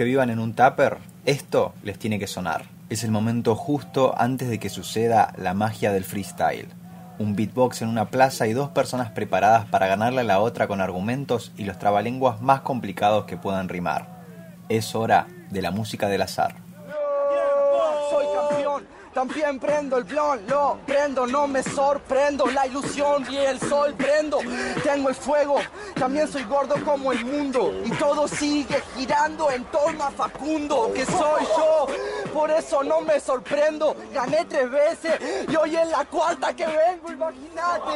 que vivan en un tupper, esto les tiene que sonar. Es el momento justo antes de que suceda la magia del freestyle. Un beatbox en una plaza y dos personas preparadas para ganarle a la otra con argumentos y los trabalenguas más complicados que puedan rimar. Es hora de la música del azar. También prendo el blon, lo prendo, no me sorprendo. La ilusión y el sol prendo. Tengo el fuego, también soy gordo como el mundo. Y todo sigue girando en torno a Facundo, que soy yo. Por eso no me sorprendo. Gané tres veces y hoy es la cuarta que vengo, imagínate.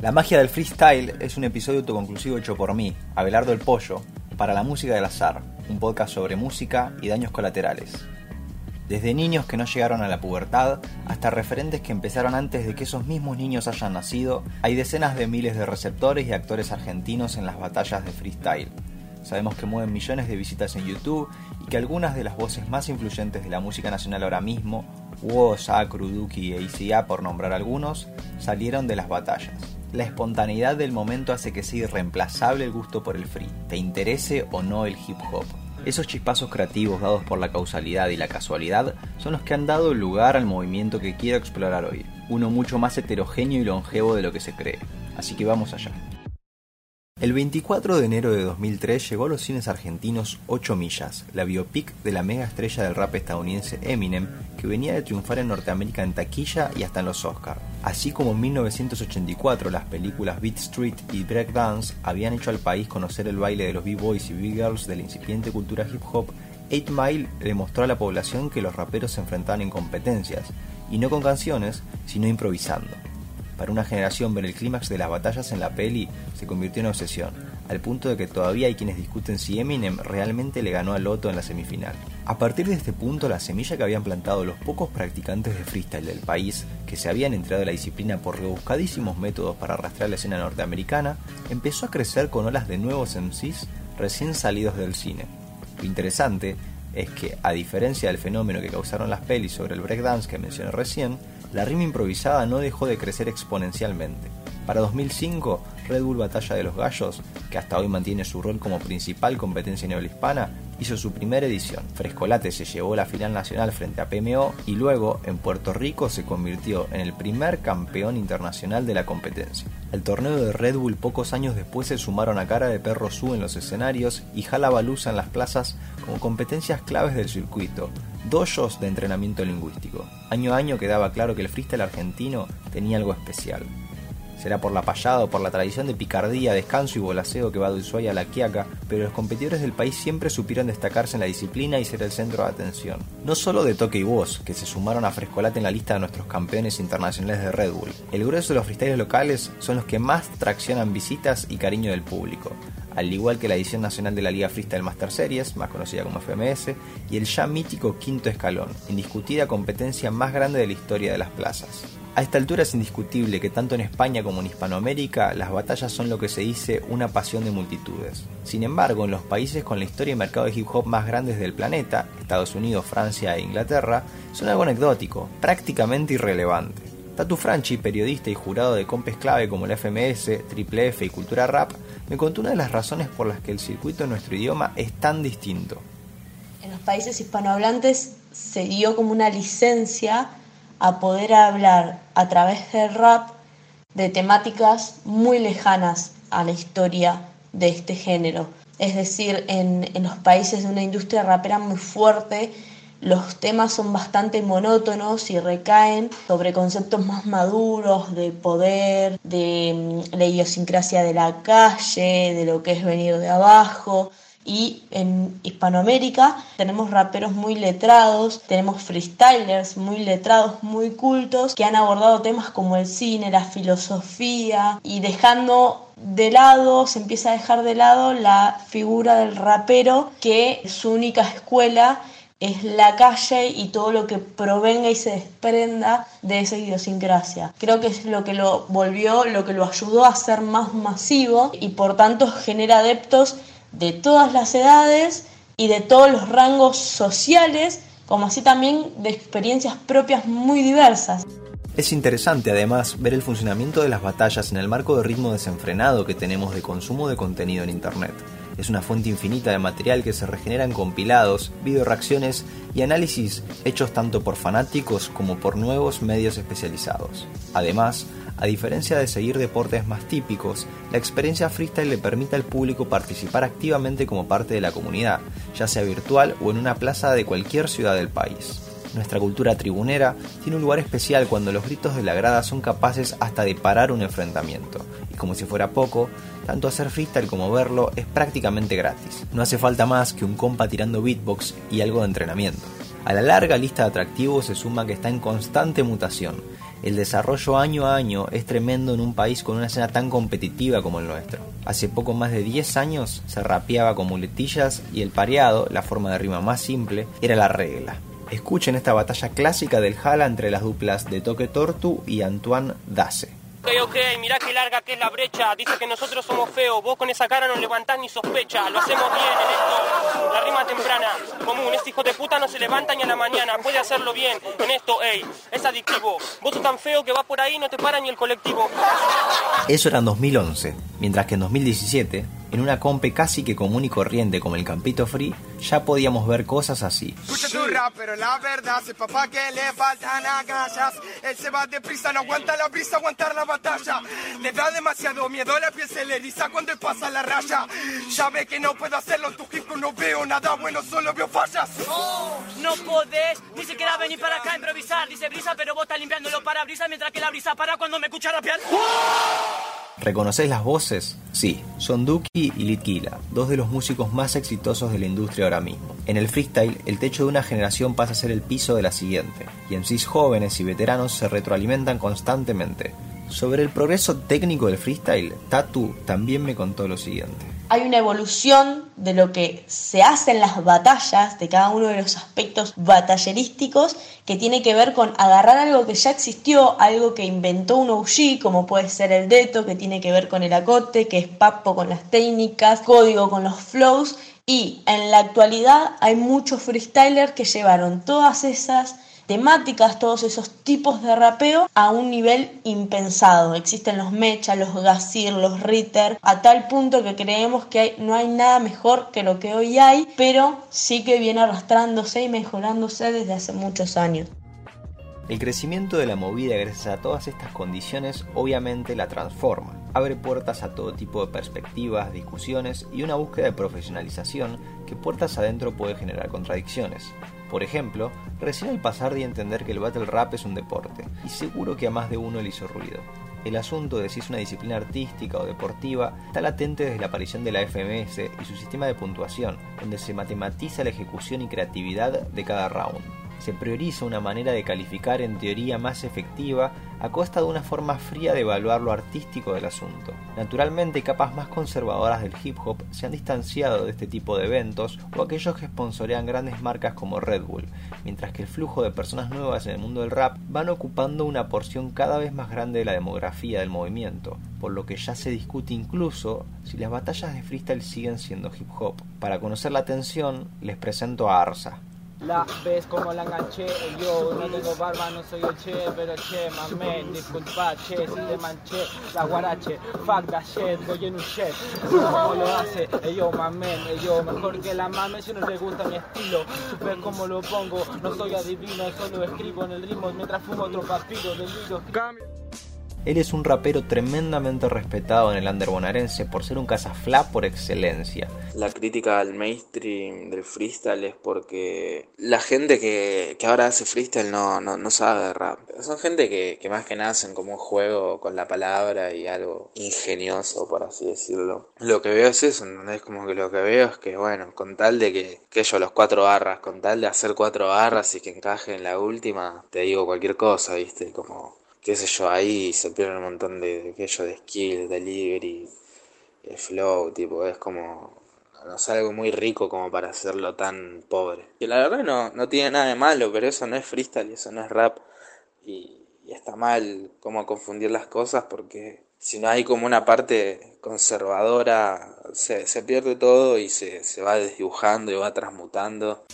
La magia del freestyle es un episodio autoconclusivo hecho por mí, Abelardo el Pollo, para la música del azar, un podcast sobre música y daños colaterales. Desde niños que no llegaron a la pubertad hasta referentes que empezaron antes de que esos mismos niños hayan nacido, hay decenas de miles de receptores y actores argentinos en las batallas de freestyle. Sabemos que mueven millones de visitas en YouTube y que algunas de las voces más influyentes de la música nacional ahora mismo, Woz, Acru, Duki e ICA por nombrar algunos, salieron de las batallas. La espontaneidad del momento hace que sea irreemplazable el gusto por el free, te interese o no el hip hop. Esos chispazos creativos dados por la causalidad y la casualidad son los que han dado lugar al movimiento que quiero explorar hoy, uno mucho más heterogéneo y longevo de lo que se cree. Así que vamos allá. El 24 de enero de 2003 llegó a los cines argentinos 8 millas, la biopic de la mega estrella del rap estadounidense Eminem, que venía de triunfar en Norteamérica en taquilla y hasta en los Oscars. Así como en 1984 las películas Beat Street y Breakdance habían hecho al país conocer el baile de los b-boys y b-girls de la incipiente cultura hip hop, 8 Mile demostró a la población que los raperos se enfrentaban en competencias, y no con canciones, sino improvisando. Para una generación ver el clímax de las batallas en la peli se convirtió en obsesión, al punto de que todavía hay quienes discuten si Eminem realmente le ganó a Loto en la semifinal. A partir de este punto, la semilla que habían plantado los pocos practicantes de freestyle del país, que se habían entrado a la disciplina por rebuscadísimos métodos para arrastrar la escena norteamericana, empezó a crecer con olas de nuevos MCs recién salidos del cine. Lo interesante es que, a diferencia del fenómeno que causaron las pelis sobre el breakdance que mencioné recién, la rima improvisada no dejó de crecer exponencialmente. Para 2005, Red Bull Batalla de los Gallos, que hasta hoy mantiene su rol como principal competencia neohispana, hizo su primera edición. Frescolate se llevó la final nacional frente a PMO y luego en Puerto Rico se convirtió en el primer campeón internacional de la competencia. El torneo de Red Bull pocos años después se sumaron a Cara de Perro Su en los escenarios y Jalabaluza en las plazas como competencias claves del circuito, dojos de entrenamiento lingüístico. Año a año quedaba claro que el freestyle argentino tenía algo especial. Será por la payada o por la tradición de picardía, descanso y bolaseo que va de Ushuaia a la Quiaca, pero los competidores del país siempre supieron destacarse en la disciplina y ser el centro de atención. No solo de Toque y Voz, que se sumaron a Frescolate en la lista de nuestros campeones internacionales de Red Bull. El grueso de los freestyles locales son los que más traccionan visitas y cariño del público al igual que la edición nacional de la Liga Freestyle Master Series, más conocida como FMS, y el ya mítico quinto escalón, indiscutida competencia más grande de la historia de las plazas. A esta altura es indiscutible que tanto en España como en Hispanoamérica las batallas son lo que se dice una pasión de multitudes. Sin embargo, en los países con la historia y mercado de hip hop más grandes del planeta, Estados Unidos, Francia e Inglaterra, son algo anecdótico, prácticamente irrelevante. Tatu Franchi, periodista y jurado de compes clave como la FMS, Triple F y Cultura Rap, me contó una de las razones por las que el circuito en nuestro idioma es tan distinto. En los países hispanohablantes se dio como una licencia a poder hablar a través del rap de temáticas muy lejanas a la historia de este género. Es decir, en, en los países de una industria rapera muy fuerte, los temas son bastante monótonos y recaen sobre conceptos más maduros de poder, de mm, la idiosincrasia de la calle, de lo que es venir de abajo. Y en Hispanoamérica tenemos raperos muy letrados, tenemos freestylers muy letrados, muy cultos, que han abordado temas como el cine, la filosofía, y dejando de lado, se empieza a dejar de lado la figura del rapero, que su única escuela es la calle y todo lo que provenga y se desprenda de esa idiosincrasia. Creo que es lo que lo volvió, lo que lo ayudó a ser más masivo y por tanto genera adeptos de todas las edades y de todos los rangos sociales, como así también de experiencias propias muy diversas. Es interesante además ver el funcionamiento de las batallas en el marco de ritmo desenfrenado que tenemos de consumo de contenido en Internet. Es una fuente infinita de material que se regenera en compilados, video reacciones y análisis hechos tanto por fanáticos como por nuevos medios especializados. Además, a diferencia de seguir deportes más típicos, la experiencia freestyle le permite al público participar activamente como parte de la comunidad, ya sea virtual o en una plaza de cualquier ciudad del país. Nuestra cultura tribunera tiene un lugar especial cuando los gritos de la grada son capaces hasta de parar un enfrentamiento. Y como si fuera poco, tanto hacer freestyle como verlo es prácticamente gratis. No hace falta más que un compa tirando beatbox y algo de entrenamiento. A la larga lista de atractivos se suma que está en constante mutación. El desarrollo año a año es tremendo en un país con una escena tan competitiva como el nuestro. Hace poco más de 10 años se rapeaba con muletillas y el pareado, la forma de rima más simple, era la regla. Escuchen esta batalla clásica del Jala entre las duplas de Toque Tortu y Antoine Dace. Ok, ok, mirá qué larga que es la brecha. Dice que nosotros somos feos, vos con esa cara no levantás ni sospecha. Lo hacemos bien en esto, la rima temprana, común. Este hijo de puta no se levanta ni a la mañana, puede hacerlo bien en esto, ey, es adictivo. Vos sos tan feo que vas por ahí no te para ni el colectivo. Eso era en 2011, mientras que en 2017 en una compe casi que común y corriente como el Campito Free, ya podíamos ver cosas así. Escucha tu rap, pero la verdad es papá que le faltan agallas. Él se va deprisa, no aguanta la brisa, aguantar la batalla. Le da demasiado miedo, la piel se le eriza cuando él pasa la raya. Ya ve que no puedo hacerlo, en tu hip no veo nada bueno, solo veo fallas. No podés ni siquiera venir para acá a improvisar. Dice brisa, pero vos estás limpiándolo para brisa mientras que la brisa para cuando me escucha rapear. ¿Reconoces las voces? Sí, son Duki y Litkila, dos de los músicos más exitosos de la industria ahora mismo. En el freestyle, el techo de una generación pasa a ser el piso de la siguiente, y MCs jóvenes y veteranos se retroalimentan constantemente. Sobre el progreso técnico del freestyle, Tatu también me contó lo siguiente. Hay una evolución de lo que se hace en las batallas, de cada uno de los aspectos batallerísticos, que tiene que ver con agarrar algo que ya existió, algo que inventó un OG, como puede ser el Deto, que tiene que ver con el acote, que es Papo con las técnicas, código con los flows, y en la actualidad hay muchos freestylers que llevaron todas esas temáticas, todos esos tipos de rapeo a un nivel impensado. Existen los Mecha, los Gazir, los Ritter, a tal punto que creemos que no hay nada mejor que lo que hoy hay, pero sí que viene arrastrándose y mejorándose desde hace muchos años. El crecimiento de la movida gracias a todas estas condiciones obviamente la transforma, abre puertas a todo tipo de perspectivas, discusiones y una búsqueda de profesionalización que puertas adentro puede generar contradicciones. Por ejemplo, recién al pasar de entender que el battle rap es un deporte, y seguro que a más de uno le hizo ruido. El asunto de si es una disciplina artística o deportiva está latente desde la aparición de la FMS y su sistema de puntuación, donde se matematiza la ejecución y creatividad de cada round se prioriza una manera de calificar en teoría más efectiva a costa de una forma fría de evaluar lo artístico del asunto. Naturalmente, capas más conservadoras del hip hop se han distanciado de este tipo de eventos o aquellos que sponsorean grandes marcas como Red Bull, mientras que el flujo de personas nuevas en el mundo del rap van ocupando una porción cada vez más grande de la demografía del movimiento, por lo que ya se discute incluso si las batallas de freestyle siguen siendo hip hop. Para conocer la atención, les presento a Arsa, la ves como la enganché, yo no tengo barba, no soy el che, pero che, mamen, disculpa, che, si te manché, la guarache, fuck that shit, voy en un jet, como lo hace, yo, mamen, yo, mejor que la mame si no le gusta mi estilo, supe cómo lo pongo, no soy adivino, solo escribo en el ritmo mientras fumo otro papiro del libro. Él es un rapero tremendamente respetado en el under bonaerense por ser un cazaflá por excelencia. La crítica al mainstream del freestyle es porque la gente que, ahora hace freestyle no, no, sabe de rap. Son gente que, más que nacen como un juego con la palabra y algo ingenioso, por así decirlo. Lo que veo es eso, Es Como que lo que veo es que, bueno, con tal de que, que yo los cuatro barras, con tal de hacer cuatro barras y que encaje en la última, te digo cualquier cosa, ¿viste? Como qué sé yo, ahí se pierde un montón de aquello de skill, delivery, el flow, tipo, es como, no sé, algo muy rico como para hacerlo tan pobre. Y la verdad no, no tiene nada de malo, pero eso no es freestyle, eso no es rap. Y, está mal como confundir las cosas porque si no hay como una parte conservadora, se, se pierde todo y se, se va desdibujando y va transmutando.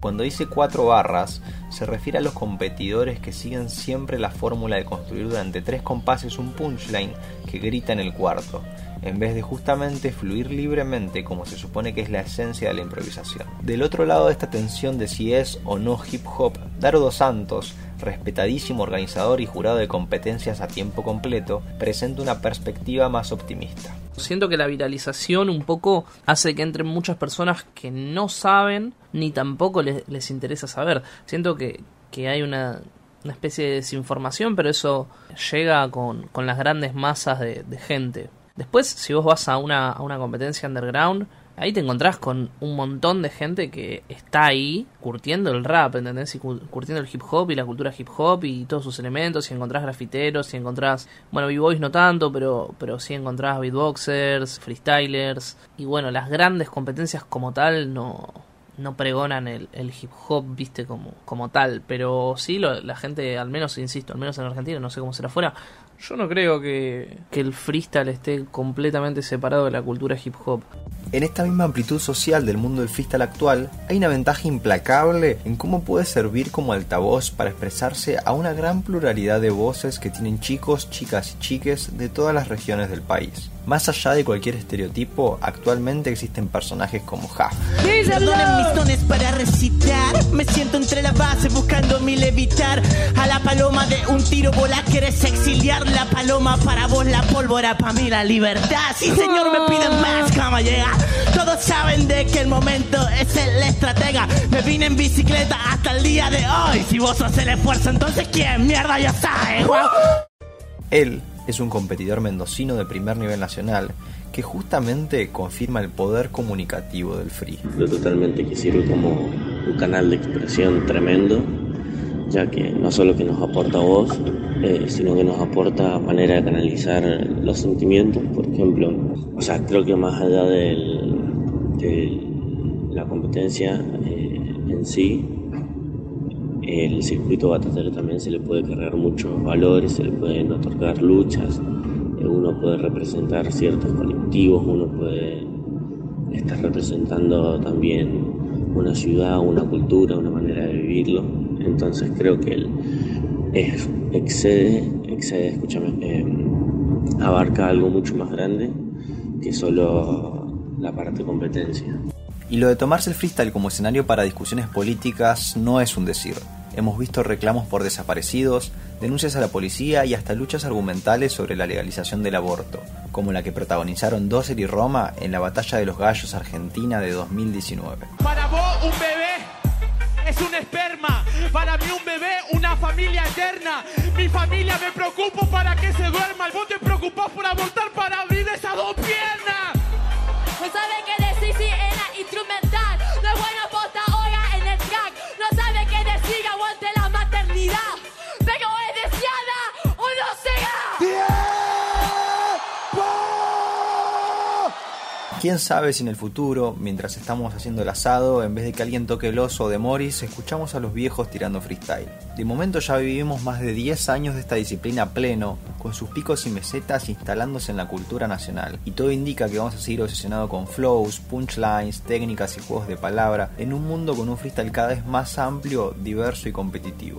Cuando dice cuatro barras, se refiere a los competidores que siguen siempre la fórmula de construir durante tres compases un punchline que grita en el cuarto, en vez de justamente fluir libremente como se supone que es la esencia de la improvisación. Del otro lado de esta tensión de si es o no hip hop, Daro dos Santos, respetadísimo organizador y jurado de competencias a tiempo completo, presenta una perspectiva más optimista. Siento que la viralización un poco hace que entren muchas personas que no saben ni tampoco les, interesa saber. Siento que, hay una, especie de desinformación, pero eso llega con, las grandes masas de, gente. Después, si vos vas a una, a una competencia underground, ahí te encontrás con un montón de gente que está ahí curtiendo el rap, ¿entendés? Y curtiendo el hip hop y la cultura hip hop y todos sus elementos. Y encontrás grafiteros, y encontrás, bueno, b-boys no tanto, pero, pero sí encontrás beatboxers, freestylers. Y bueno, las grandes competencias como tal no, no pregonan el, hip hop, viste, como, como tal. Pero sí, la gente, al menos, insisto, al menos en Argentina, no sé cómo será afuera, yo no creo que, que el freestyle esté completamente separado de la cultura hip hop. En esta misma amplitud social del mundo del freestyle actual, hay una ventaja implacable en cómo puede servir como altavoz para expresarse a una gran pluralidad de voces que tienen chicos, chicas y chiques de todas las regiones del país. Más allá de cualquier estereotipo, actualmente existen personajes como Ja. Perdonen mis dones para recitar. Me siento entre la base buscando mi levitar. A la paloma de un tiro bola quieres exiliar. La paloma para vos, la pólvora para mí la libertad. Sí, señor, me piden más, cómo llega. Todos saben de que el momento es el estratega. Me vine en bicicleta hasta el día de hoy. Si vos sos el esfuerzo, entonces ¿quién mierda ya sabe? Él es un competidor mendocino de primer nivel nacional que justamente confirma el poder comunicativo del free. Lo totalmente que sirve como un canal de expresión tremendo, ya que no solo que nos aporta voz, eh, sino que nos aporta manera de canalizar los sentimientos, por ejemplo. O sea, creo que más allá de la competencia eh, en sí, el circuito Batatero también se le puede cargar muchos valores, se le pueden otorgar luchas, eh, uno puede representar ciertos colectivos, uno puede estar representando también una ciudad, una cultura, una manera de vivirlo. Entonces creo que él excede, excede, escúchame, eh, abarca algo mucho más grande que solo la parte competencia. Y lo de tomarse el freestyle como escenario para discusiones políticas no es un decir. Hemos visto reclamos por desaparecidos, denuncias a la policía y hasta luchas argumentales sobre la legalización del aborto, como la que protagonizaron Doser y Roma en la Batalla de los Gallos Argentina de 2019. Para vos un bebé es un esperma, para mí un bebé una familia eterna. Mi familia me preocupo para que se duerma, vos te preocupás por abortar para abrir esas dos piernas. No sabe qué decir si era instrumental, no es bueno posta en el track, no sabe qué decir aguante la maternidad, Quién sabe si en el futuro, mientras estamos haciendo el asado, en vez de que alguien toque el oso de Morris, escuchamos a los viejos tirando freestyle. De momento ya vivimos más de 10 años de esta disciplina pleno, con sus picos y mesetas instalándose en la cultura nacional, y todo indica que vamos a seguir obsesionados con flows, punchlines, técnicas y juegos de palabra, en un mundo con un freestyle cada vez más amplio, diverso y competitivo.